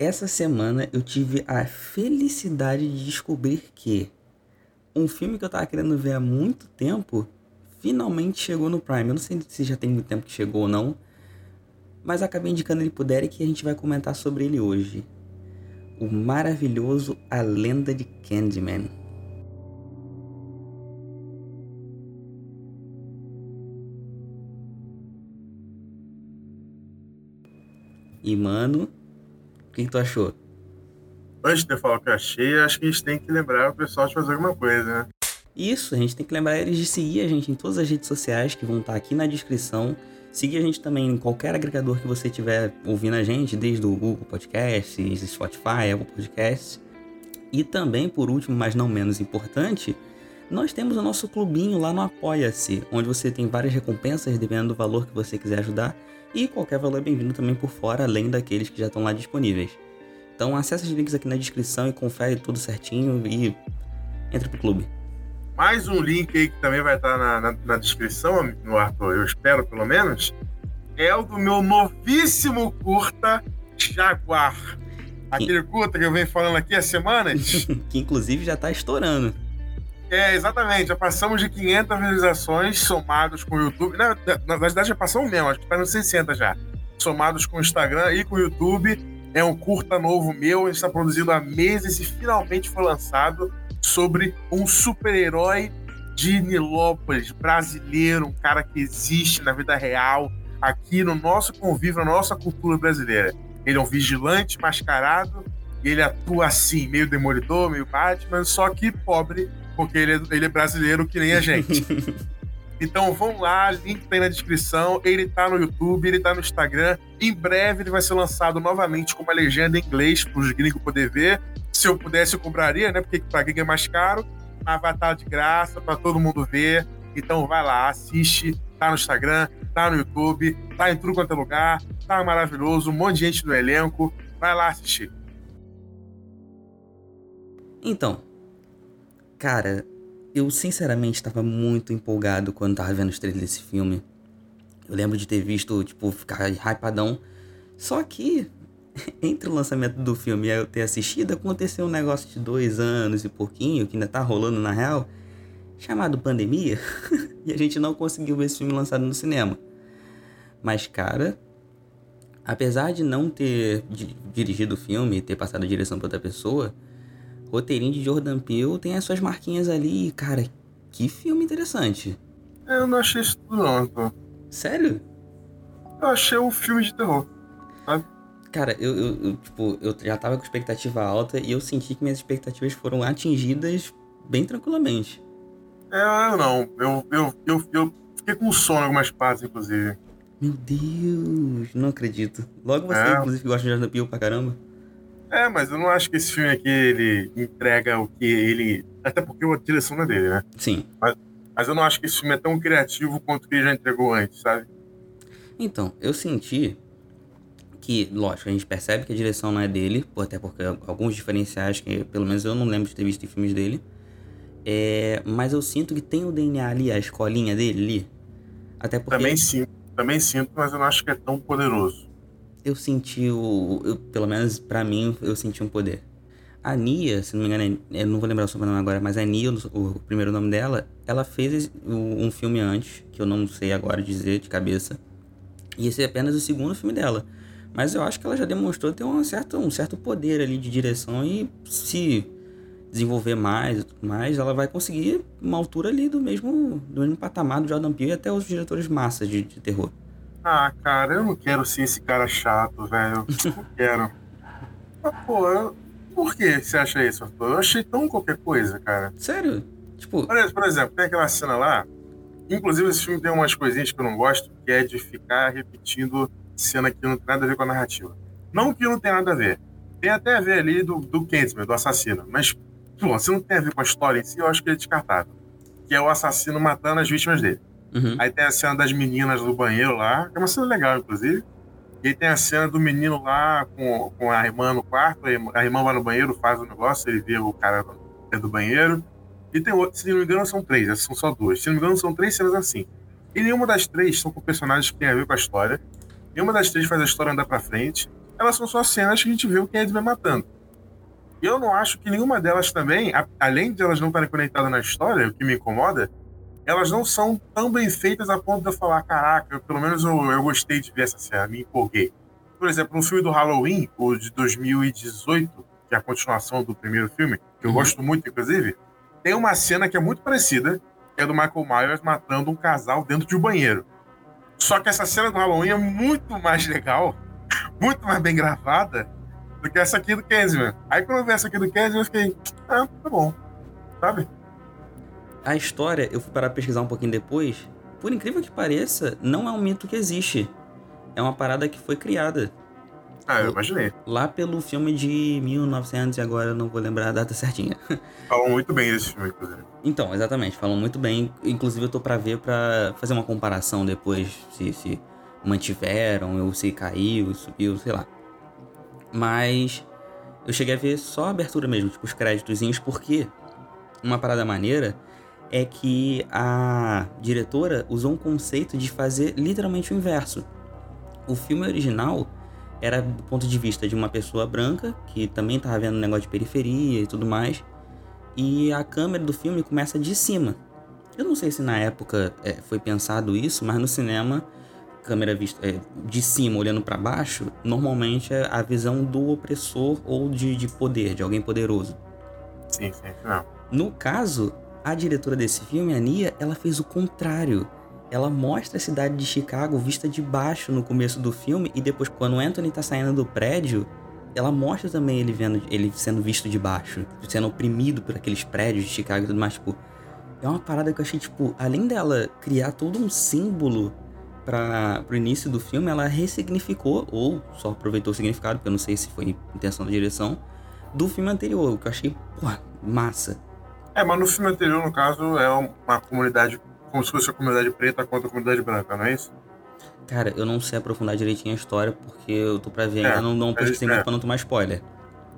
essa semana eu tive a felicidade de descobrir que um filme que eu tava querendo ver há muito tempo finalmente chegou no Prime. Eu não sei se já tem muito tempo que chegou ou não, mas acabei indicando ele pro Derek e a gente vai comentar sobre ele hoje. O maravilhoso A Lenda de Candyman. E, mano, o que, que, tu achou? Antes de eu falar o que eu achei, acho que a gente tem que lembrar o pessoal de fazer alguma coisa, né? Isso, a gente tem que lembrar eles de seguir a gente em todas as redes sociais que vão estar aqui na descrição. Seguir a gente também em qualquer agregador que você estiver ouvindo a gente, desde o Google Podcasts, Spotify, Apple Podcasts. E também, por último, mas não menos importante, nós temos o nosso clubinho lá no Apoia-se, onde você tem várias recompensas dependendo do valor que você quiser ajudar e qualquer valor é bem-vindo também por fora, além daqueles que já estão lá disponíveis. Então acesse os links aqui na descrição e confere tudo certinho e entre pro clube. Mais um link aí que também vai estar na, na, na descrição, no Arthur, eu espero pelo menos, é o do meu novíssimo curta Jaguar. Aquele curta que eu venho falando aqui há semanas. que inclusive já está estourando. É, exatamente. Já passamos de 500 visualizações somados com o YouTube. Na, na verdade, já passamos mesmo, acho que está nos 60 já. Somados com o Instagram e com o YouTube. É um curta novo meu, está produzindo há meses e finalmente foi lançado sobre um super-herói de Nilópolis, brasileiro, um cara que existe na vida real, aqui no nosso convívio, na nossa cultura brasileira. Ele é um vigilante mascarado e ele atua assim, meio demolidor, meio Batman, só que pobre porque ele é, ele é brasileiro que nem a gente. Então vão lá, link tá aí na descrição. Ele tá no YouTube, ele tá no Instagram. Em breve ele vai ser lançado novamente com uma legenda em inglês para os gringos poder ver. Se eu pudesse, eu compraria, né? Porque para gringo é mais caro. Mas vai estar tá de graça para todo mundo ver. Então vai lá, assiste. Tá no Instagram, tá no YouTube, tá em tudo quanto é lugar. Tá maravilhoso, um monte de gente no elenco. Vai lá assistir. Então, Cara, eu sinceramente estava muito empolgado quando tava vendo os trailers desse filme. Eu lembro de ter visto, tipo, ficar hypadão. Só que, entre o lançamento do filme e eu ter assistido, aconteceu um negócio de dois anos e pouquinho, que ainda tá rolando na real, chamado pandemia, e a gente não conseguiu ver esse filme lançado no cinema. Mas, cara, apesar de não ter dirigido o filme e ter passado a direção pra outra pessoa, roteirinho de Jordan Peele tem as suas marquinhas ali. Cara, que filme interessante. É, eu não achei isso tudo não, pô. Sério? Eu achei um filme de terror, sabe? Cara, eu, eu, eu, tipo, eu já tava com expectativa alta e eu senti que minhas expectativas foram atingidas bem tranquilamente. É, eu não. Eu, eu, eu, eu fiquei com sono em algumas partes, inclusive. Meu Deus, não acredito. Logo você, é. inclusive, gosta de Jordan Peele pra caramba. É, mas eu não acho que esse filme aqui ele entrega o que ele. Até porque a direção não é dele, né? Sim. Mas, mas eu não acho que esse filme é tão criativo quanto que ele já entregou antes, sabe? Então, eu senti que, lógico, a gente percebe que a direção não é dele, até porque alguns diferenciais que, pelo menos, eu não lembro de ter visto em filmes dele. É, mas eu sinto que tem o DNA ali, a escolinha dele ali. Até porque. Também sinto, também sinto, mas eu não acho que é tão poderoso eu senti o. Eu, pelo menos para mim, eu senti um poder. A Nia, se não me engano, eu não vou lembrar o sobrenome agora, mas a Nia, o, o primeiro nome dela, ela fez um filme antes, que eu não sei agora dizer de cabeça. E esse é apenas o segundo filme dela. Mas eu acho que ela já demonstrou ter um certo, um certo poder ali de direção e se desenvolver mais e tudo mais, ela vai conseguir uma altura ali do mesmo, do mesmo patamar do Jordan Peele e até os diretores massas de, de terror. Ah, cara, eu não quero ser esse cara chato, velho. Não quero. Mas, pô, eu... por que você acha isso, Arthur? Eu achei tão qualquer coisa, cara. Sério? Tipo. Por exemplo, tem aquela cena lá. Inclusive, esse filme tem umas coisinhas que eu não gosto, que é de ficar repetindo cena que não tem nada a ver com a narrativa. Não que não tem nada a ver. Tem até a ver ali do, do Candyman, do assassino. Mas, pô, se não tem a ver com a história em si, eu acho que é descartável. Que é o assassino matando as vítimas dele. Uhum. Aí tem a cena das meninas do banheiro lá, que é uma cena legal, inclusive. E aí tem a cena do menino lá com, com a irmã no quarto, a irmã vai no banheiro, faz o negócio, ele vê o cara dentro do banheiro. E tem outro, se não me engano, são três, essas são só duas. Se não me engano, são três cenas assim. E nenhuma das três são com personagens que têm a ver com a história. Nenhuma das três faz a história andar pra frente. elas são só cenas que a gente vê o Candyman matando. E eu não acho que nenhuma delas também, a, além de elas não estarem conectadas na história, o que me incomoda, elas não são tão bem feitas a ponto de eu falar, caraca, eu, pelo menos eu, eu gostei de ver essa cena, me empolguei. Por exemplo, no filme do Halloween, o de 2018, que é a continuação do primeiro filme, que eu uhum. gosto muito, inclusive, tem uma cena que é muito parecida, que é do Michael Myers matando um casal dentro de um banheiro. Só que essa cena do Halloween é muito mais legal, muito mais bem gravada do que essa aqui do Candyman. Aí quando eu vi essa aqui do Candyman, eu fiquei, ah, tá bom, sabe? A história, eu fui parar pra pesquisar um pouquinho depois, por incrível que pareça, não é um mito que existe. É uma parada que foi criada. Ah, eu imaginei. Lá pelo filme de 1900 e agora eu não vou lembrar a data certinha. Falam muito bem desse filme, inclusive. Então, exatamente, falam muito bem. Inclusive eu tô pra ver pra fazer uma comparação depois, se, se mantiveram, ou se caiu, subiu, sei lá. Mas eu cheguei a ver só a abertura mesmo, tipo os créditozinhos, porque uma parada maneira é que a diretora usou um conceito de fazer literalmente o inverso. O filme original era do ponto de vista de uma pessoa branca, que também estava vendo um negócio de periferia e tudo mais, e a câmera do filme começa de cima. Eu não sei se na época é, foi pensado isso, mas no cinema câmera vista é, de cima olhando para baixo, normalmente é a visão do opressor ou de, de poder, de alguém poderoso. Sim, sim, não. No caso, a diretora desse filme, a Nia, ela fez o contrário. Ela mostra a cidade de Chicago vista de baixo no começo do filme e depois, quando o Anthony tá saindo do prédio, ela mostra também ele vendo ele sendo visto de baixo, sendo oprimido por aqueles prédios de Chicago e tudo mais, tipo, é uma parada que eu achei, tipo, além dela criar todo um símbolo para o início do filme, ela ressignificou, ou só aproveitou o significado, porque eu não sei se foi intenção da direção, do filme anterior, que eu achei, porra, massa. É, mas no filme anterior, no caso, é uma comunidade, como se fosse a comunidade preta contra a comunidade branca, não é isso? Cara, eu não sei aprofundar direitinho a história, porque eu tô pra ver, é, ainda não, não pesquisei muito é. pra não tomar spoiler.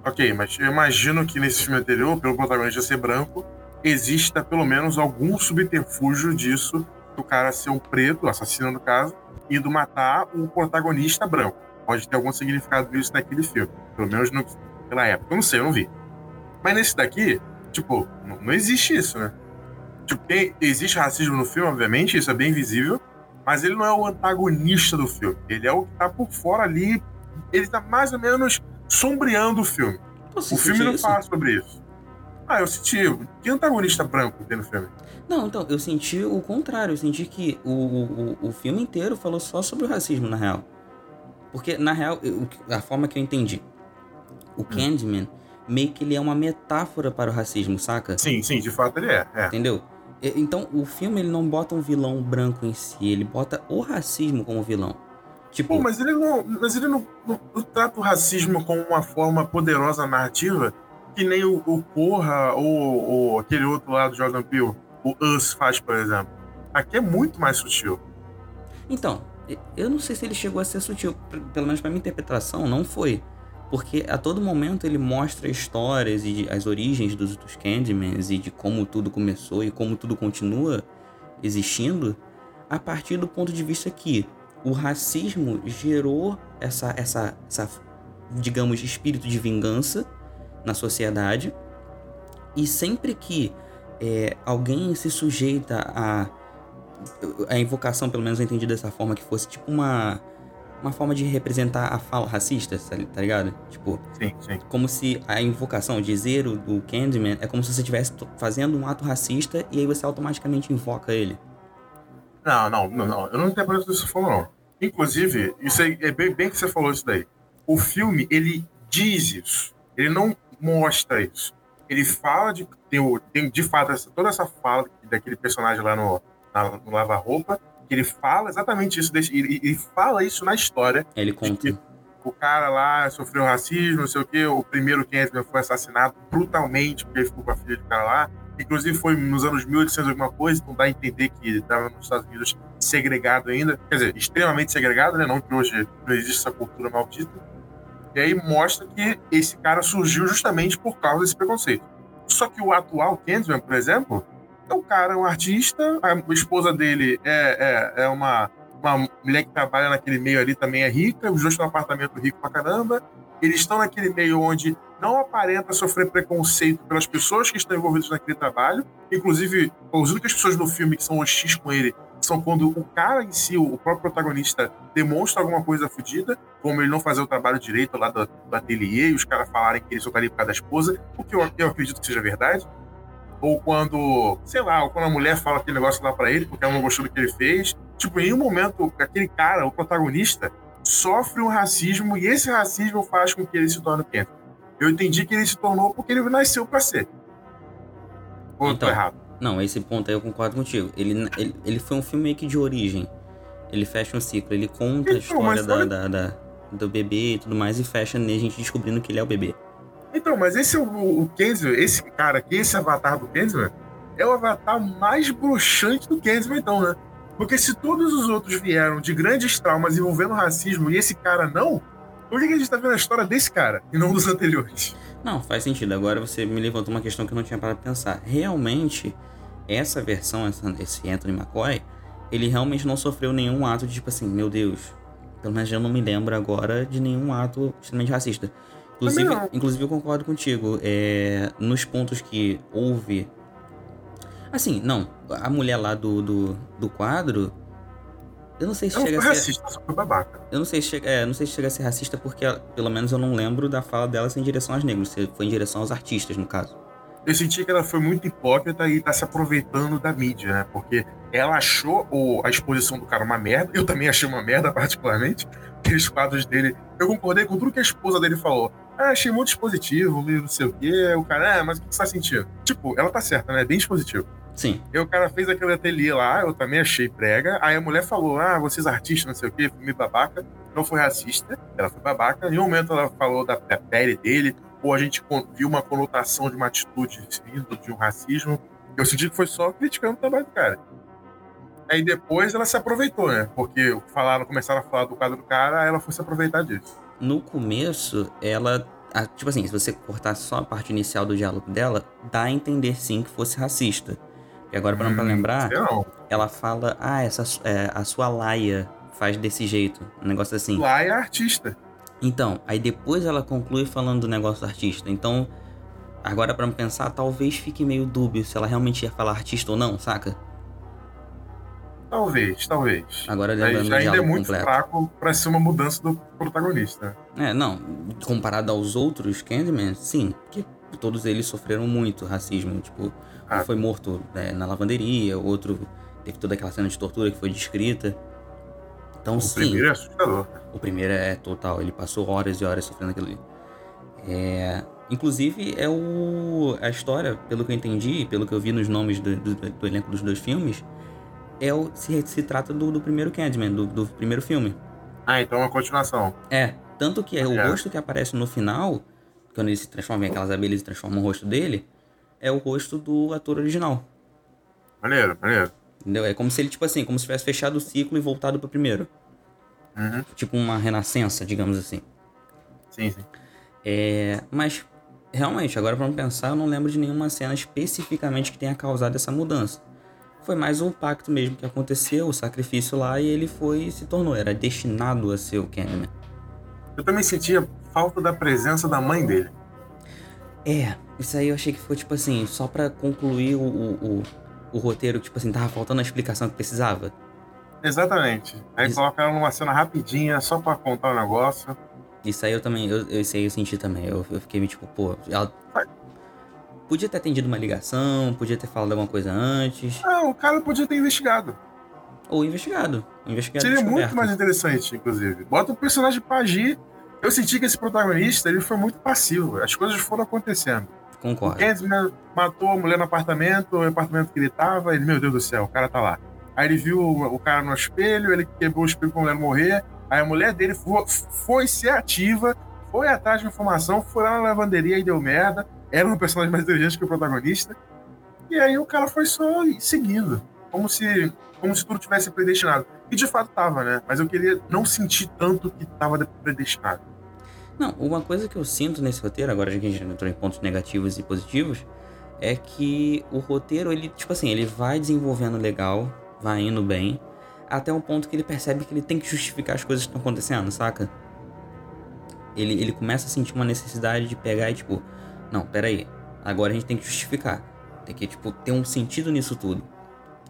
Ok, mas eu imagino que nesse filme anterior, pelo protagonista ser branco, exista pelo menos algum subterfúgio disso do cara ser um preto, assassino no caso, indo matar o protagonista branco. Pode ter algum significado disso naquele filme. Pelo menos no, pela época. Eu não sei, eu não vi. Mas nesse daqui, tipo, não, existe isso, né? Tipo, tem, existe racismo no filme, obviamente, isso é bem visível, mas ele não é o antagonista do filme. Ele é o que tá por fora ali. Ele tá mais ou menos sombreando o filme. Você o filme não isso? fala sobre isso. Ah, eu senti. Que antagonista branco tem no filme? Não, então, eu senti o contrário. Eu senti que o, o, o filme inteiro falou só sobre o racismo, na real. Porque, na real, eu, a forma que eu entendi, o hum. Candyman meio que ele é uma metáfora para o racismo, saca? Sim, sim, de fato ele é. é. Entendeu? Então, o filme ele não bota um vilão branco em si, ele bota o racismo como vilão. Tipo, Pô, mas ele não, mas ele não, não, não, trata o racismo como uma forma poderosa narrativa, que nem o, o Corra ou, ou aquele outro lado do Jordan Peele o Us faz, por exemplo. Aqui é muito mais sutil. Então, eu não sei se ele chegou a ser sutil, pelo menos para minha interpretação, não foi. Porque a todo momento ele mostra histórias e as origens dos, dos Candymans e de como tudo começou e como tudo continua existindo a partir do ponto de vista que o racismo gerou essa, essa, essa digamos, espírito de vingança na sociedade. E sempre que é, alguém se sujeita a. A invocação, pelo menos eu entendi dessa forma, que fosse tipo uma. Uma forma de representar a fala racista, tá, tá ligado? Tipo, sim, sim. como se a invocação, dizer o do Candyman, é como se você estivesse fazendo um ato racista e aí você automaticamente invoca ele. Não, não, não, não. eu não interpreto dessa forma, não. Inclusive, isso aí, é bem, bem que você falou isso daí. O filme, ele diz isso. Ele não mostra isso ele fala de. Tem, tem de fato essa, toda essa fala daquele personagem lá no, na, no Lava Roupa, ele fala exatamente isso. Ele, ele fala isso na história. Ele conta. o cara lá sofreu racismo, não sei o quê. O primeiro Kentman foi assassinado brutalmente porque ele ficou com a filha do cara lá. Inclusive foi nos anos 1800 alguma coisa, então dá a entender que estava nos Estados Unidos segregado ainda. Quer dizer, extremamente segregado, né? Não que hoje não existe essa cultura maldita e aí mostra que esse cara surgiu justamente por causa desse preconceito. Só que o atual Candyman, por exemplo, é um cara, um artista, a esposa dele é, é, é uma uma mulher que trabalha naquele meio ali também é rica, os dois estão num apartamento rico pra caramba. Eles estão naquele meio onde não aparenta sofrer preconceito pelas pessoas que estão envolvidas naquele trabalho. Inclusive, as únicas pessoas no filme que são hostis com ele são quando o cara em si, o próprio protagonista, demonstra alguma coisa fodida, como ele não fazer o trabalho direito lá do, do ateliê e os caras falarem que ele só tá ali por causa da esposa, o que eu, eu acredito que seja verdade. Ou quando, sei lá, ou quando a mulher fala aquele negócio lá para ele, porque ela não gostou do que ele fez. Tipo, em um momento, aquele cara, o protagonista, sofre um racismo e esse racismo faz com que ele se torne quente. Eu entendi que ele se tornou porque ele nasceu para ser. Ou então, errado? Não, esse ponto aí eu concordo contigo. Ele, ele, ele foi um filme meio que de origem. Ele fecha um ciclo, ele conta então, a história da, da, da, do bebê e tudo mais e fecha a gente descobrindo que ele é o bebê. Então, mas esse é o, o esse cara aqui, esse avatar do Kensman, é o avatar mais bruxante do Kensman, então, né? Porque se todos os outros vieram de grandes traumas envolvendo racismo e esse cara não, por que a gente tá vendo a história desse cara e não dos anteriores? Não, faz sentido. Agora você me levantou uma questão que eu não tinha parado pra pensar. Realmente, essa versão, essa, esse Anthony McCoy, ele realmente não sofreu nenhum ato de tipo assim, meu Deus. Pelo menos eu não me lembro agora de nenhum ato extremamente racista. Inclusive, inclusive eu concordo contigo. É, nos pontos que houve. Assim, não. A mulher lá do, do, do quadro. Eu não sei se não chega a ser. racista, só foi babaca. Eu não sei se chega, é, não sei se chega a ser racista porque, pelo menos, eu não lembro da fala dela ser em direção aos negros. Foi em direção aos artistas, no caso eu senti que ela foi muito hipócrita e tá se aproveitando da mídia, né? Porque ela achou o, a exposição do cara uma merda. Eu também achei uma merda, particularmente. Aqueles quadros dele. Eu concordei com tudo que a esposa dele falou. Ah, achei muito expositivo, meio não sei o quê. O cara, ah, mas o que você tá sentindo? Tipo, ela tá certa, né? Bem expositivo. Sim. E o cara fez aquele ateliê lá, eu também achei prega. Aí a mulher falou: Ah, vocês artistas, não sei o quê, meio babaca. Não foi racista, ela foi babaca. Em um momento ela falou da, da pele dele, ou a gente viu uma conotação de uma atitude vindo de um racismo. Eu senti que foi só criticando o trabalho do cara. Aí depois ela se aproveitou, né? Porque falaram, começaram a falar do quadro do cara, ela foi se aproveitar disso. No começo, ela. Tipo assim, se você cortar só a parte inicial do diálogo dela, dá a entender sim que fosse racista. E agora, para hum, pra lembrar, ela fala: Ah, essa, é, a sua laia faz desse jeito. Um negócio assim. Laia é artista. Então, aí depois ela conclui falando do negócio do artista. Então, agora para pensar, talvez fique meio dúbio se ela realmente ia falar artista ou não, saca? Talvez, talvez. Agora lembrando já ainda é muito completo. fraco pra ser uma mudança do protagonista. É, não. Comparado aos outros Candyman, sim. Porque todos eles sofreram muito racismo. Tipo, ah. um foi morto né, na lavanderia, outro teve toda aquela cena de tortura que foi descrita. Então, o sim. O primeiro é assustador. O primeiro é total, ele passou horas e horas sofrendo aquilo ali. É, inclusive, é o, a história, pelo que eu entendi, pelo que eu vi nos nomes do, do, do elenco dos dois filmes, é o, se, se trata do, do primeiro Candyman, do, do primeiro filme. Ah, então é uma continuação. É, tanto que é. o rosto que aparece no final, quando ele se transforma em aquelas abelhas e transforma o rosto dele, é o rosto do ator original. Maneiro, maneiro. Entendeu? É como se ele, tipo assim, como se tivesse fechado o ciclo e voltado pro primeiro. Uhum. Tipo uma renascença, digamos assim. Sim, sim. É, mas, realmente, agora pra pensar, eu não lembro de nenhuma cena especificamente que tenha causado essa mudança. Foi mais o pacto mesmo que aconteceu, o sacrifício lá, e ele foi se tornou, era destinado a ser o Candyman. Eu também sentia falta da presença da mãe dele. É, isso aí eu achei que foi tipo assim, só para concluir o, o, o roteiro, tipo assim, tava faltando a explicação que precisava. Exatamente. Aí Isso... coloca ela numa cena rapidinha, só pra contar o negócio. Isso aí eu também, eu, isso aí eu senti também. Eu, eu fiquei tipo, pô, ela. Podia ter atendido uma ligação, podia ter falado alguma coisa antes. Ah, o cara podia ter investigado. Ou investigado. investigado Seria muito mais interessante, inclusive. Bota o personagem pra agir. Eu senti que esse protagonista ele foi muito passivo. As coisas foram acontecendo. Concordo. O Candyman matou a mulher no apartamento, o apartamento que ele tava, ele, meu Deus do céu, o cara tá lá. Aí ele viu o cara no espelho, ele quebrou o espelho pra mulher morrer. Aí a mulher dele foi, foi ser ativa, foi atrás de informação, foi lá na lavanderia e deu merda. Era um personagem mais inteligente que o protagonista. E aí o cara foi só seguindo. Como se, como se tudo tivesse predestinado. E de fato tava, né? Mas eu queria não sentir tanto que tava predestinado. Não, uma coisa que eu sinto nesse roteiro, agora que a gente entrou em pontos negativos e positivos, é que o roteiro, ele, tipo assim, ele vai desenvolvendo legal, vai indo bem. até um ponto que ele percebe que ele tem que justificar as coisas que estão acontecendo, saca? Ele, ele começa a sentir uma necessidade de pegar e tipo, não, peraí, agora a gente tem que justificar. Tem que, tipo, ter um sentido nisso tudo.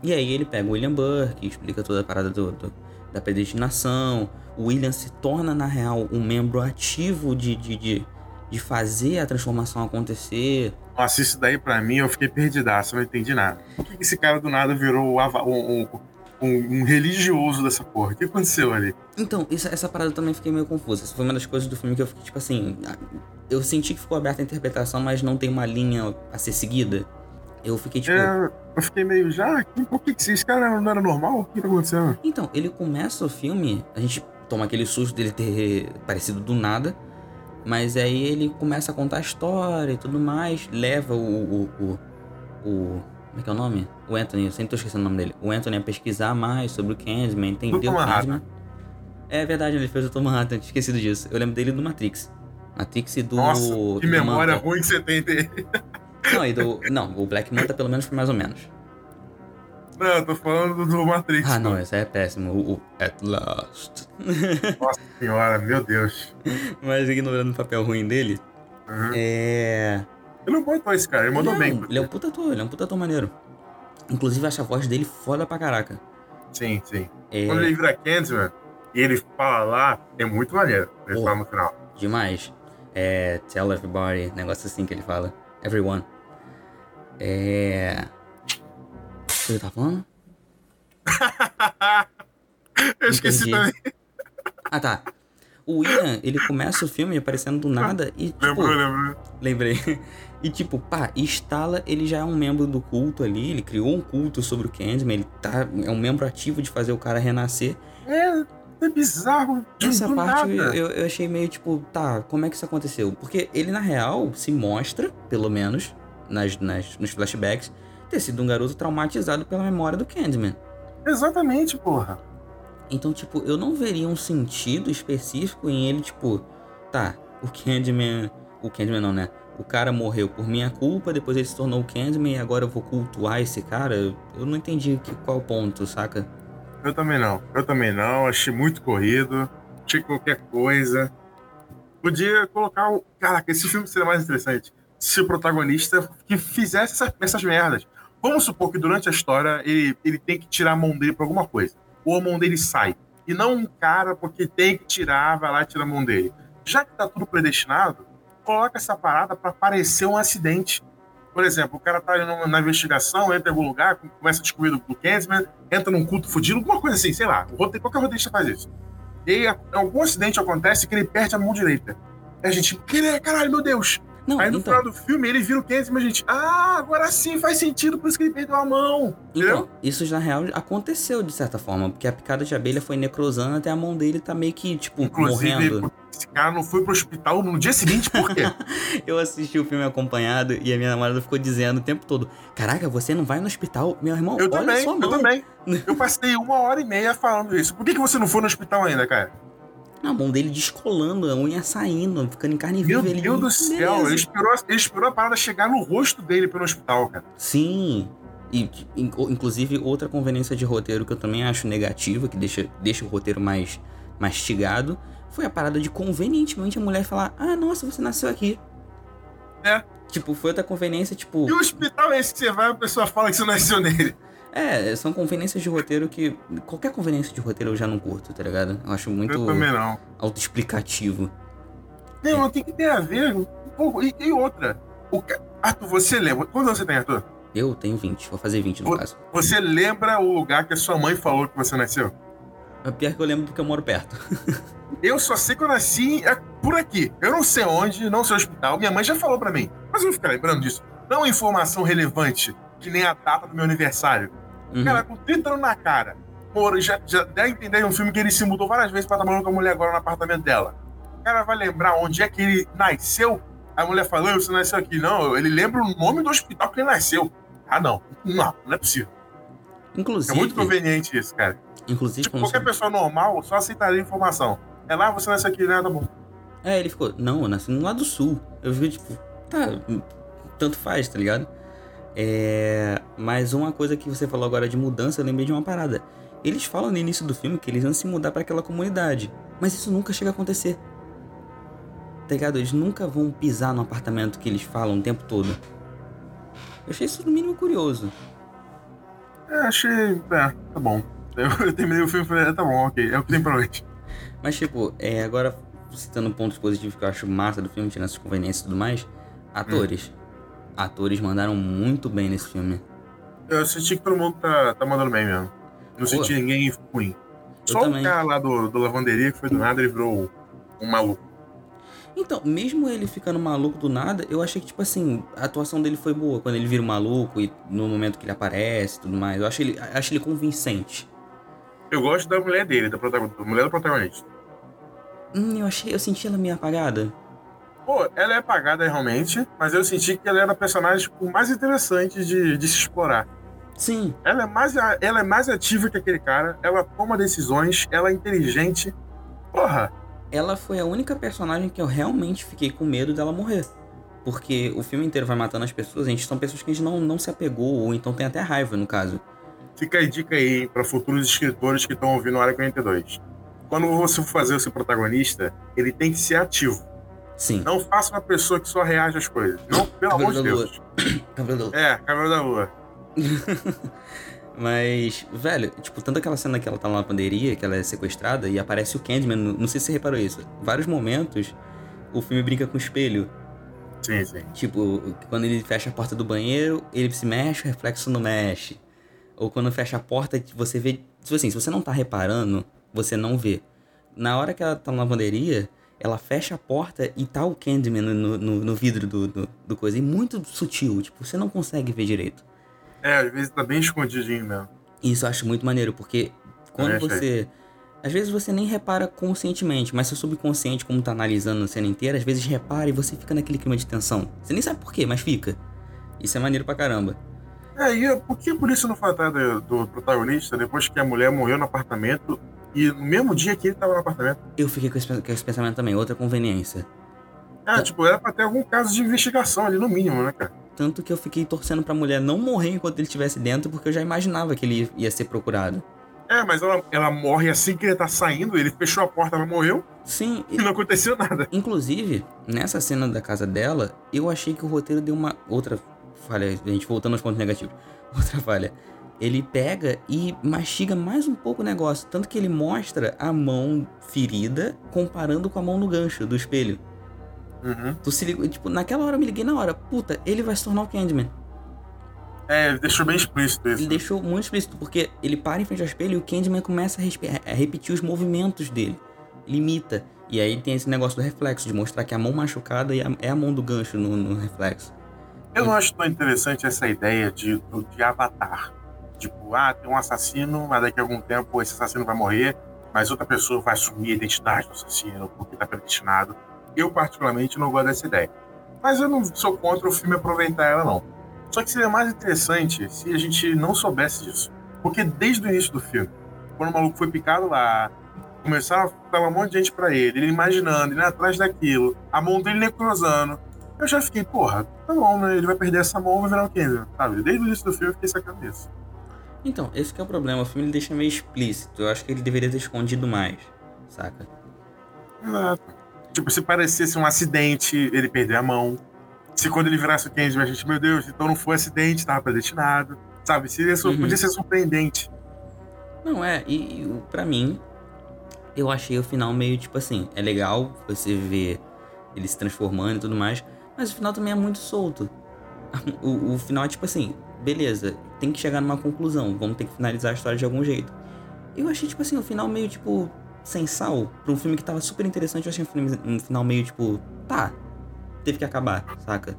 E aí ele pega o William Burke, explica toda a parada do, do da predestinação. O William se torna, na real, um membro ativo de, de, de, de fazer a transformação acontecer. Nossa, isso daí pra mim eu fiquei perdidaço, não entendi nada. Por que esse cara do nada virou um, um, um, um religioso dessa porra? O que aconteceu ali? Então, isso, essa parada eu também fiquei meio confusa. Essa foi uma das coisas do filme que eu fiquei, tipo assim. Eu senti que ficou aberta a interpretação, mas não tem uma linha a ser seguida. Eu fiquei tipo. É, eu fiquei meio já. Por que, que esse cara não era normal? O que tá acontecendo? Então, ele começa o filme, a gente toma aquele susto dele ter aparecido do nada. Mas aí ele começa a contar a história e tudo mais, leva o. o, o, o como é que é o nome? O Anthony, eu sempre tô esquecendo o nome dele. O Anthony a pesquisar mais sobre o Candyman, entender o Candyman. É verdade, ele fez o Tom Manhattan, tinha esquecido disso. Eu lembro dele do Matrix. Matrix e do. Nossa, que memória ruim que você tem dele. Não, e do. Não, o Black Manta pelo menos foi mais ou menos. Não, eu tô falando do Matrix. Ah, não, esse é péssimo. O, o At Last. Nossa senhora, meu Deus. Mas ignorando o papel ruim dele. Uhum. É. Ele não botou esse cara, ele mandou não, bem. Ele é um puta ator, ele é um puta ator maneiro. Inclusive, acho a voz dele foda pra caraca. Sim, sim. É... Quando ele vira Candyman e ele fala lá, é muito maneiro. Ele Pô. fala no final. Demais. É. Tell everybody, negócio assim que ele fala. Everyone. É. O que ele tá falando? eu esqueci Entendi. também. Ah, tá. O William, ele começa o filme aparecendo do nada e, tipo, Lembrou, lembrou. lembrei. E, tipo, pá, instala, ele já é um membro do culto ali, ele criou um culto sobre o Candyman, ele tá, é um membro ativo de fazer o cara renascer. É, é bizarro. de- Essa do parte nada. eu, eu achei meio, tipo, tá, como é que isso aconteceu? Porque ele, na real, se mostra, pelo menos, nas, nas, nos flashbacks, ter sido um garoto traumatizado pela memória do Candyman. Exatamente, porra. Então, tipo, eu não veria um sentido específico em ele, tipo, tá, o Candyman. O Candyman não, né? O cara morreu por minha culpa, depois ele se tornou o Candyman e agora eu vou cultuar esse cara. Eu não entendi que, qual ponto, saca? Eu também não. Eu também não. Achei muito corrido. Achei qualquer coisa. Podia colocar o. Caraca, esse filme seria mais interessante se o protagonista que fizesse essa- essas merdas. Vamos supor que durante a história ele, ele tem que tirar a mão dele pra alguma coisa. Ou a mão dele sai. E não um cara porque tem que tirar, vai lá e tira a mão dele. Já que tá tudo predestinado, coloca essa parada pra parecer um acidente. Por exemplo, o cara tá numa- na investigação, entra em algum lugar, começa a descobrir do Candyman, entra num culto fudido, alguma coisa assim, sei lá. O qualquer roteirista faz isso. E aí, algum acidente acontece que ele perde a mão direita. Aí a gente, caralho, meu Deus. Não, Aí no então, final do filme ele vira o Candyman e a gente, ah, agora sim faz sentido, por isso que ele perdeu a mão. Entendeu? então, isso na real aconteceu de certa forma, porque a picada de abelha foi necrosando até a mão dele tá meio que, tipo, Inclusive, morrendo. esse cara não foi pro hospital no dia seguinte, por quê? Eu assisti o filme acompanhado e a minha namorada ficou dizendo o tempo todo: Caraca, você não vai no hospital? Meu irmão, Eu olha também, sua eu mão. também. Eu passei uma hora e meia falando isso. Por que, que você não foi no hospital ainda, cara? A mão dele descolando, a unha saindo, ficando em carne Meu viva. ele, Deus do céu, "Beleza." ele esperou, ele esperou a parada chegar no rosto dele pelo hospital, cara. Sim. E, in- inclusive, outra conveniência de roteiro que eu também acho negativa, que deixa, deixa o roteiro mais mastigado, foi a parada de convenientemente a mulher falar: Ah, nossa, você nasceu aqui. É. Tipo, foi outra conveniência, tipo. E o hospital é esse que você vai, a pessoa fala que você nasceu nele. É, são conveniências de roteiro que. Qualquer conveniência de roteiro eu já não curto, tá ligado? Eu acho muito Eu também não. autoexplicativo. Não, não tem que ter a ver. Pô, e, e outra. O Arthur, você lembra. Quantos anos você tem, Arthur? Eu tenho 20, vou fazer 20 no Ô- caso. Você lembra o lugar que a sua mãe falou que você nasceu? É pior que eu lembro porque eu moro perto. Eu só sei que eu nasci é, por aqui. Eu não sei onde, não sei o hospital. Minha mãe já falou pra mim. Mas eu vou ficar lembrando disso. Não é informação relevante, que nem a data do meu aniversário. Uhum. Cara, com 30 anos na cara. Moro, já, já dá a entender um filme que ele se mudou várias vezes pra estar morando com a mulher agora no apartamento dela. O cara vai lembrar onde é que ele nasceu. A mulher falou, você nasceu aqui. Não, ele lembra o nome do hospital que ele nasceu. Ah, não. Não, não é possível. É Inclusive, muito conveniente isso, cara. inclusive Tipo, qualquer você- pessoa normal só aceitaria a informação. É lá, você nasceu aqui, né? Tá bom. É, ele ficou, não, eu nasci no lado sul. Eu fiquei tipo, tá, tanto faz, tá ligado? É, mas uma coisa que você falou agora de mudança, eu lembrei de uma parada. Eles falam no início do filme que eles vão se mudar para aquela comunidade, mas isso nunca chega a acontecer. Tá ligado? Eles nunca vão pisar no apartamento que eles falam o tempo todo. Eu achei isso no mínimo curioso. É, achei. É, tá bom. Eu, eu terminei o filme e falei, é, tá bom, ok, é o que tem pra hoje. Mas, tipo, é, agora citando pontos positivos que eu acho massa do filme, tirando essas conveniências e tudo mais, atores. Hum. Atores mandaram muito bem nesse filme. Eu senti que todo mundo tá, tá mandando bem mesmo. Não Pô. senti ninguém ruim. Só o cara lá do, do lavanderia que foi do nada, ele virou um maluco. Então, mesmo ele ficando maluco do nada, eu achei que, tipo assim, a atuação dele foi boa. Quando ele vira um maluco e no momento que ele aparece e tudo mais. Eu acho ele, acho ele convincente. Eu gosto da mulher dele, da, da mulher do protagonista. Hum, eu achei, eu senti ela meio apagada. Pô, ela é apagada realmente, mas eu senti que ela era a personagem tipo, mais interessante de, de se explorar. Sim. Ela é, mais, ela é mais ativa que aquele cara, ela toma decisões, ela é inteligente. Porra. Ela foi a única personagem que eu realmente fiquei com medo dela morrer. Porque o filme inteiro vai matando as pessoas, a gente são pessoas que a gente não, não se apegou, ou então tem até raiva, no caso. Fica a dica aí para futuros escritores que estão ouvindo a Área 42. Quando você for fazer o seu protagonista, ele tem que ser ativo. Sim. Não faça uma pessoa que só reage às coisas. Não, pelo amor de Deus. Cabelo da Lua. É, Cabelo da Lua. Mas, velho, tipo, tanto aquela cena que ela tá na lavanderia, que ela é sequestrada, e aparece o Candyman, não sei se você reparou isso. Vários momentos, o filme brinca com o espelho. Sim, sim. Tipo, quando ele fecha a porta do banheiro, ele se mexe, o reflexo não mexe. Ou quando fecha a porta, você vê. Tipo assim, se você não tá reparando, você não vê. Na hora que ela tá na lavanderia, ela fecha a porta e tá o Candyman no, no, no vidro do, do, do, coisa. E muito sutil, tipo, você não consegue ver direito. É, às vezes tá bem escondidinho mesmo. Isso eu acho muito maneiro, porque quando você. Às vezes você nem repara conscientemente, mas seu subconsciente, como tá analisando a cena inteira, às vezes repara e você fica naquele clima de tensão. Você nem sabe por quê, mas fica. Isso é maneiro pra caramba. É, e por que por isso não foi atrás do, do protagonista depois que a mulher morreu no apartamento e no mesmo dia que ele tava no apartamento? Eu fiquei com esse, com esse pensamento também, outra conveniência. É, tá. tipo, era pra ter algum caso de investigação ali, no mínimo, né, cara? Tanto que eu fiquei torcendo pra mulher não morrer enquanto ele estivesse dentro, porque eu já imaginava que ele ia ser procurado. É, mas ela, ela morre assim que ele tá saindo, ele fechou a porta, ela morreu. Sim. E não aconteceu nada. Inclusive, nessa cena da casa dela, eu achei que o roteiro deu uma outra falha, a gente voltando aos pontos negativos. Outra falha. Ele pega e mastiga mais um pouco o negócio. Tanto que ele mostra a mão ferida comparando com a mão no gancho do espelho. Uhum. Tu se ligou, tipo, naquela hora eu me liguei na hora. Puta, ele vai se tornar o Candyman. É, ele deixou bem explícito isso. Ele deixou muito explícito, porque ele para em frente ao espelho e o Candyman começa a, a repetir os movimentos dele. Ele imita. E aí tem esse negócio do reflexo, de mostrar que a mão machucada é a mão do gancho no, no reflexo. Eu não acho tão interessante essa ideia de, de avatar. Tipo, ah, tem um assassino, mas daqui a algum tempo esse assassino vai morrer, mas outra pessoa vai assumir a identidade do assassino porque está predestinado. Eu, particularmente, não gosto dessa ideia. Mas eu não sou contra o filme aproveitar ela, não. Só que seria mais interessante se a gente não soubesse disso. Porque desde o início do filme, quando o maluco foi picado lá, começaram a falar um monte de gente pra ele, ele imaginando, ele atrás daquilo, a mão dele necrosando, eu já fiquei, porra, tá bom, né? Ele vai perder essa mão, vai virar o Kenzo, sabe? Desde o início do filme eu fiquei sacando isso. Então, esse é o problema. O filme ele deixa meio explícito. Eu acho que ele deveria ter escondido mais, saca? Exato. Tipo, se parecesse um acidente, ele perder a mão. Se quando ele virasse o Kenzo, a gente, meu Deus, então não foi acidente, tava predestinado. Sabe? Seria, uhum. Podia ser surpreendente. Não, é, e, e para mim, eu achei o final meio tipo assim, é legal você ver ele se transformando e tudo mais, mas o final também é muito solto. O, o final é tipo assim, beleza, tem que chegar numa conclusão, vamos ter que finalizar a história de algum jeito. Eu achei, tipo assim, o final meio, tipo, sem sal. Pra um filme que tava super interessante, eu achei um, um final meio, tipo, tá, teve que acabar, saca?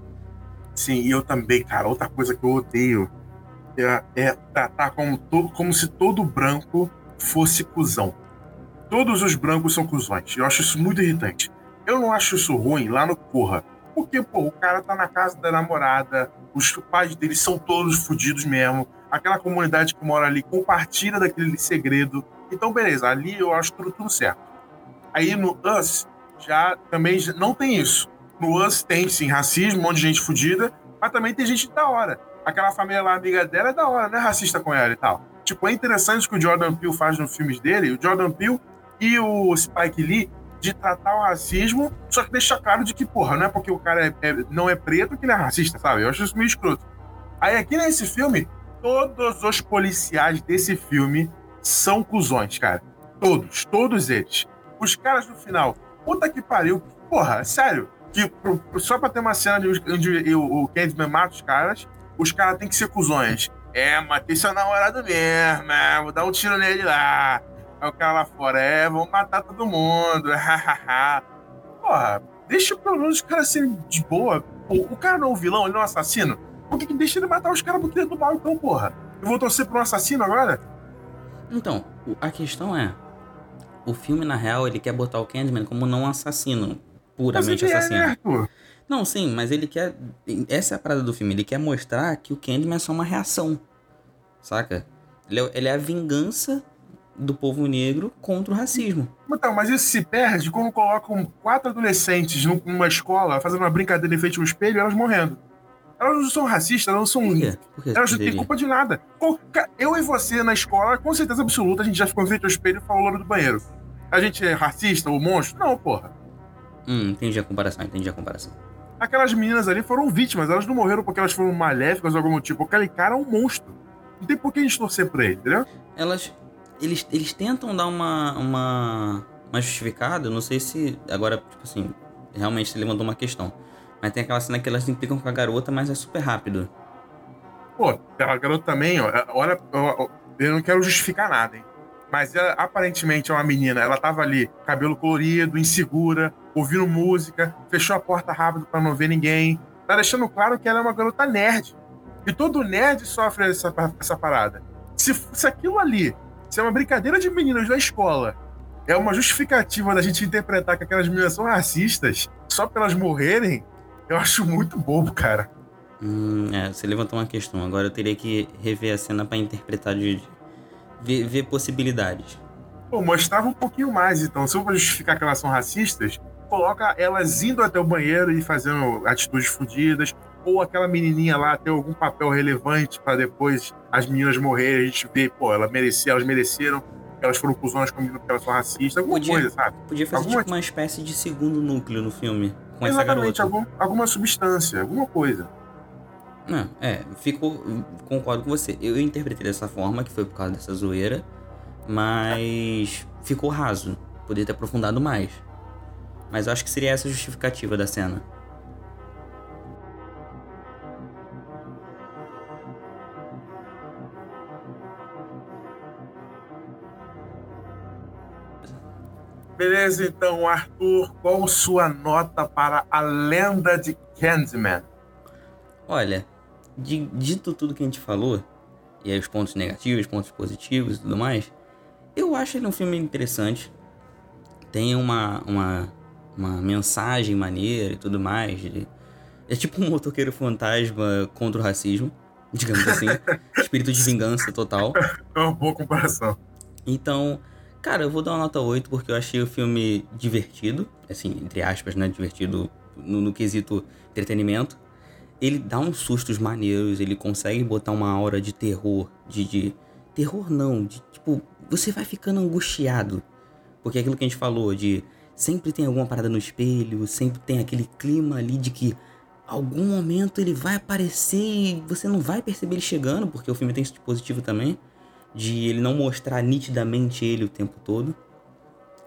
Sim, e eu também, cara, outra coisa que eu odeio é, é tratar como, to, como se todo branco fosse cuzão. Todos os brancos são cuzões. Eu acho isso muito irritante. Eu não acho isso ruim lá no Corra. Porque, pô, o cara tá na casa da namorada, os pais dele são todos fodidos mesmo. Aquela comunidade que mora ali compartilha daquele segredo. Então, beleza, ali eu acho tudo, tudo certo. Aí no Us, já também não tem isso. No Us tem, sim, racismo, um monte de gente fodida, mas também tem gente da hora. Aquela família lá, amiga dela, é da hora, não é racista com ela e tal. Tipo, é interessante o que o Jordan Peele faz nos filmes dele, o Jordan Peele e o Spike Lee, de tratar o racismo, só que deixa claro de que, porra, não é porque o cara é, é, não é preto que ele é racista, sabe? Eu acho isso meio escroto. Aí aqui nesse filme, todos os policiais desse filme são cuzões, cara. Todos, todos eles. Os caras no final, puta que pariu, porra, sério. Que, só pra ter uma cena onde o, o Candyman mata os caras, os caras têm que ser cuzões. É, matei seu namorado mesmo, é, vou dar um tiro nele lá. Aí o cara lá fora, é, vamos matar todo mundo. Porra, deixa pelo menos os caras serem de boa. O, cara não é um vilão, ele não é um assassino. Por que, que deixa ele matar os caras do do mal, então, porra? Eu vou torcer por um assassino agora? Então, a questão é. O filme, na real, ele quer botar o Candyman como não assassino. Puramente é, assassino. É, não, sim, mas ele quer. Essa é a parada do filme. Ele quer mostrar que o Candyman é só uma reação. Saca? Ele é, ele é a vingança do povo negro contra o racismo. Então, mas isso se perde quando colocam quatro adolescentes numa escola fazendo uma brincadeira em frente ao espelho e elas morrendo. Elas não são racistas, elas não são. Por quê? Por quê elas não têm culpa de nada. Eu e você na escola, com certeza absoluta, a gente já ficou em frente ao espelho e falou louro do banheiro. A gente é racista ou monstro? Não, porra. Hum, entendi a comparação, entendi a comparação. Aquelas meninas ali foram vítimas, elas não morreram porque elas foram maléficas ou algum tipo. Aquele cara é um monstro. Não tem por que a gente torcer pra ele, entendeu? Elas. Eles, eles tentam dar uma, uma, uma justificada, não sei se. Agora, tipo assim, realmente você levantou uma questão. Mas tem aquela cena que elas implicam com a garota, mas é super rápido. Pô, a garota também, ó. Olha, eu não quero justificar nada, hein? Mas ela, aparentemente é uma menina, ela tava ali, cabelo colorido, insegura, ouvindo música, fechou a porta rápido para não ver ninguém. Tá deixando claro que ela é uma garota nerd. E todo nerd sofre essa, essa parada. Se, se aquilo ali, se é uma brincadeira de meninas da escola, é uma justificativa da gente interpretar que aquelas meninas são racistas só pra elas morrerem, eu acho muito bobo, cara. Hum, é, você levantou uma questão. Agora eu teria que rever a cena para interpretar de, ver, ver possibilidades. Pô, mostrava um pouquinho mais, então. Se eu vou justificar que elas são racistas, coloca elas indo até o banheiro e fazendo atitudes fodidas, ou aquela menininha lá ter algum papel relevante para depois as meninas morrerem, a gente ver, pô, ela merecia, elas mereceram, elas foram cuzões comigo porque elas são racistas, alguma podia, coisa, sabe? Podia fazer alguma... tipo uma espécie de segundo núcleo no filme com Exatamente, essa garota. Algum, alguma substância, alguma coisa. Não, é, ficou. Concordo com você. Eu interpretei dessa forma, que foi por causa dessa zoeira, mas ficou raso. Poderia ter aprofundado mais. Mas eu acho que seria essa a justificativa da cena. Beleza, então, Arthur, qual sua nota para a lenda de Candyman? Olha, de, dito tudo que a gente falou, e aí os pontos negativos, os pontos positivos e tudo mais, eu acho ele um filme interessante. Tem uma, uma, uma mensagem maneira e tudo mais. De, é tipo um motoqueiro fantasma contra o racismo, digamos assim. Espírito de vingança total. É uma boa comparação. Então, cara, eu vou dar uma nota 8 porque eu achei o filme divertido. Assim, entre aspas, né? Divertido no, no quesito entretenimento ele dá uns sustos maneiros, ele consegue botar uma aura de terror, de, de terror não, de tipo, você vai ficando angustiado. Porque é aquilo que a gente falou de sempre tem alguma parada no espelho, sempre tem aquele clima ali de que algum momento ele vai aparecer e você não vai perceber ele chegando, porque o filme tem esse dispositivo também de ele não mostrar nitidamente ele o tempo todo.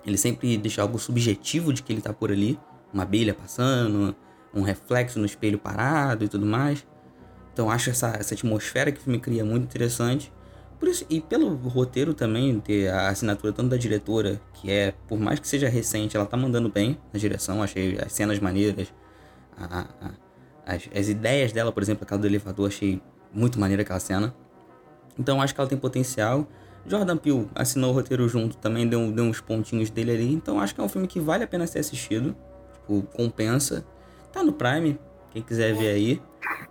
Ele sempre deixa algo subjetivo de que ele tá por ali, uma abelha passando, um reflexo no espelho parado e tudo mais. Então acho essa, essa atmosfera que o filme cria muito interessante. Por isso, e pelo roteiro também, ter a assinatura tanto da diretora, que é, por mais que seja recente, ela tá mandando bem na direção, achei as cenas maneiras, a, a, as, as ideias dela, por exemplo, aquela do elevador, achei muito maneira aquela cena. Então acho que ela tem potencial. Jordan Peele assinou o roteiro junto, também deu, deu uns pontinhos dele ali, então acho que é um filme que vale a pena ser assistido, tipo, compensa. Tá no Prime, quem quiser ver aí.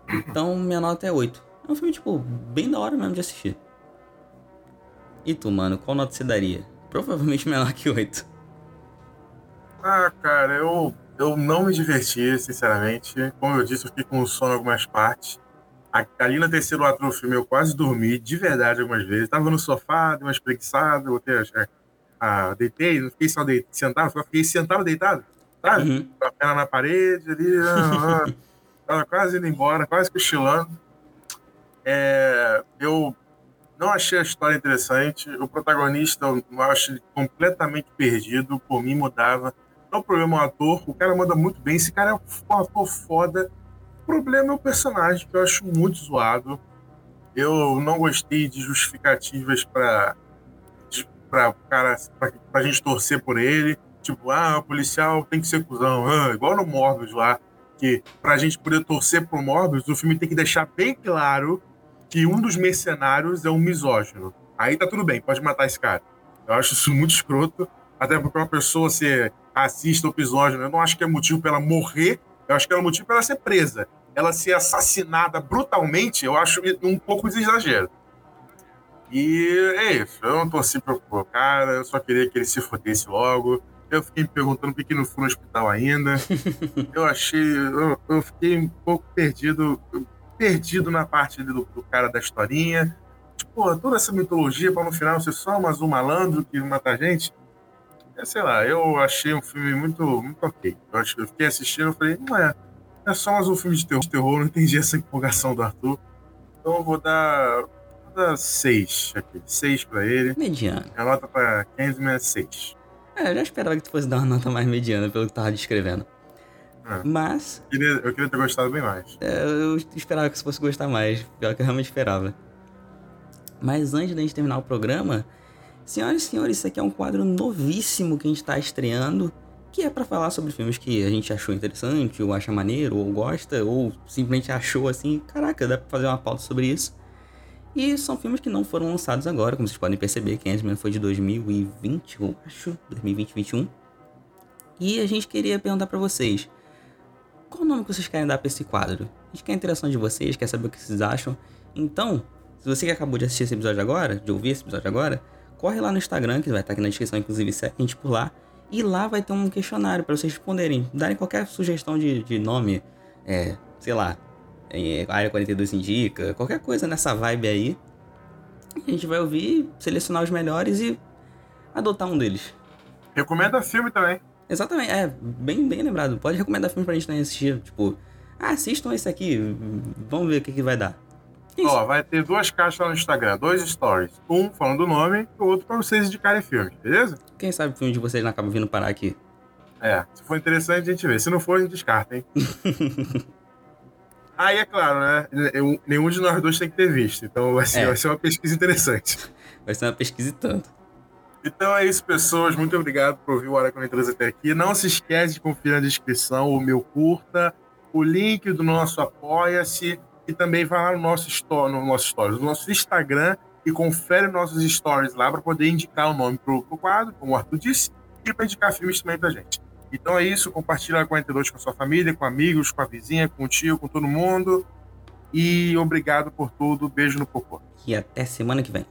Então minha nota é 8. É um filme, tipo, bem da hora mesmo de assistir. E tu, mano, qual nota você daria? Provavelmente menor que 8. Ah, cara, eu, eu não me diverti, sinceramente. Como eu disse, eu fiquei com sono em algumas partes. Ali no terceiro ato do filme eu quase dormi, de verdade, algumas vezes. Tava no sofá, dei uma espreguiçada, botei a, a, deitei, não fiquei só deitado, sentado, só fiquei sentado deitado, sabe? Uhum. Com a perna na parede ali, ah, ah, tava quase indo embora, quase cochilando. É, eu não achei a história interessante. O protagonista eu acho completamente perdido. Por mim, mudava. Não é o problema é o ator. O cara manda muito bem. Esse cara é um ator foda. Problema é o personagem, que eu acho muito zoado. Eu não gostei de justificativas para para cara pra gente torcer por ele. Tipo, ah, o policial tem que ser cuzão. Ah, igual no Morbius lá. Que pra gente poder torcer pro Morbius, o filme tem que deixar bem claro que um dos mercenários é um misógino. Aí tá tudo bem, pode matar esse cara. Eu acho isso muito escroto. Até porque uma pessoa ser racista ou misógino, eu não acho que é motivo para ela morrer, eu acho que é motivo para ela ser presa. Ela ser assassinada brutalmente, eu acho um pouco de exagero. E é isso. Eu não torci pro, pro cara, eu só queria que ele se fodesse logo. Eu fiquei me perguntando por que não fui no hospital ainda. eu achei. Eu, eu, fiquei um pouco perdido. Perdido na parte do, do cara da historinha. Tipo, toda essa mitologia para no final ser só mais um malandro que mata a gente. É, sei lá, eu achei um filme muito, muito ok. Eu, acho, eu fiquei assistindo e falei, não é. É só mais um filme de terror, de terror, não entendi essa empolgação do Arthur. Então eu vou dar nota 6 aqui. 6 pra ele. Mediano. A nota pra Candyman é 6. É, eu já esperava que tu fosse dar uma nota mais mediana pelo que tu tava descrevendo. É. Mas. Eu queria, eu queria ter gostado bem mais. É, eu esperava que você fosse gostar mais. Pior que eu realmente esperava. Mas antes da gente terminar o programa, senhoras e senhores, isso aqui é um quadro novíssimo que a gente está estreando. Que é para falar sobre filmes que a gente achou interessante, ou acha maneiro, ou gosta, ou simplesmente achou assim, caraca, dá pra fazer uma pauta sobre isso. E são filmes que não foram lançados agora, como vocês podem perceber, que Ant-Man foi de 2020, eu acho, 2020, 2021. E a gente queria perguntar para vocês, qual o nome que vocês querem dar para esse quadro? A gente quer a interação de vocês, quer saber o que vocês acham. Então, se você que acabou de assistir esse episódio agora, de ouvir esse episódio agora, corre lá no Instagram, que vai estar aqui na descrição, inclusive segue a gente por lá. E lá vai ter um questionário para vocês responderem, darem qualquer sugestão de, de nome, é, sei lá, a área 42 indica, qualquer coisa nessa vibe aí. A gente vai ouvir, selecionar os melhores e adotar um deles. Recomenda filme também. Exatamente, é, bem, bem lembrado. Pode recomendar filme pra gente também assistir. Tipo, ah, assistam esse aqui, vamos ver o que, que vai dar. Ó, vai ter duas caixas no Instagram, dois stories. Um falando o nome e o outro pra vocês indicarem filme, beleza? Quem sabe o filme de vocês não acaba vindo parar aqui. É, se for interessante a gente vê. Se não for, a gente descarta, hein? Aí é claro, né? Nenhum de nós dois tem que ter visto. Então vai ser, é. vai ser uma pesquisa interessante. Vai ser uma pesquisa e tanto. Então é isso, pessoas. Muito obrigado por ouvir o Hora 43 até aqui. Não se esquece de conferir na descrição o meu curta, o link do nosso Apoia-se e também vai lá no nosso, store, no nosso story, no nosso Instagram e confere nossos stories lá para poder indicar o nome pro, pro quadro, como o Arthur disse, e para indicar filmes também pra gente. Então é isso, compartilha a 42 com a sua família, com amigos, com a vizinha, com o tio, com todo mundo. E obrigado por tudo. Beijo no popô. E até semana que vem.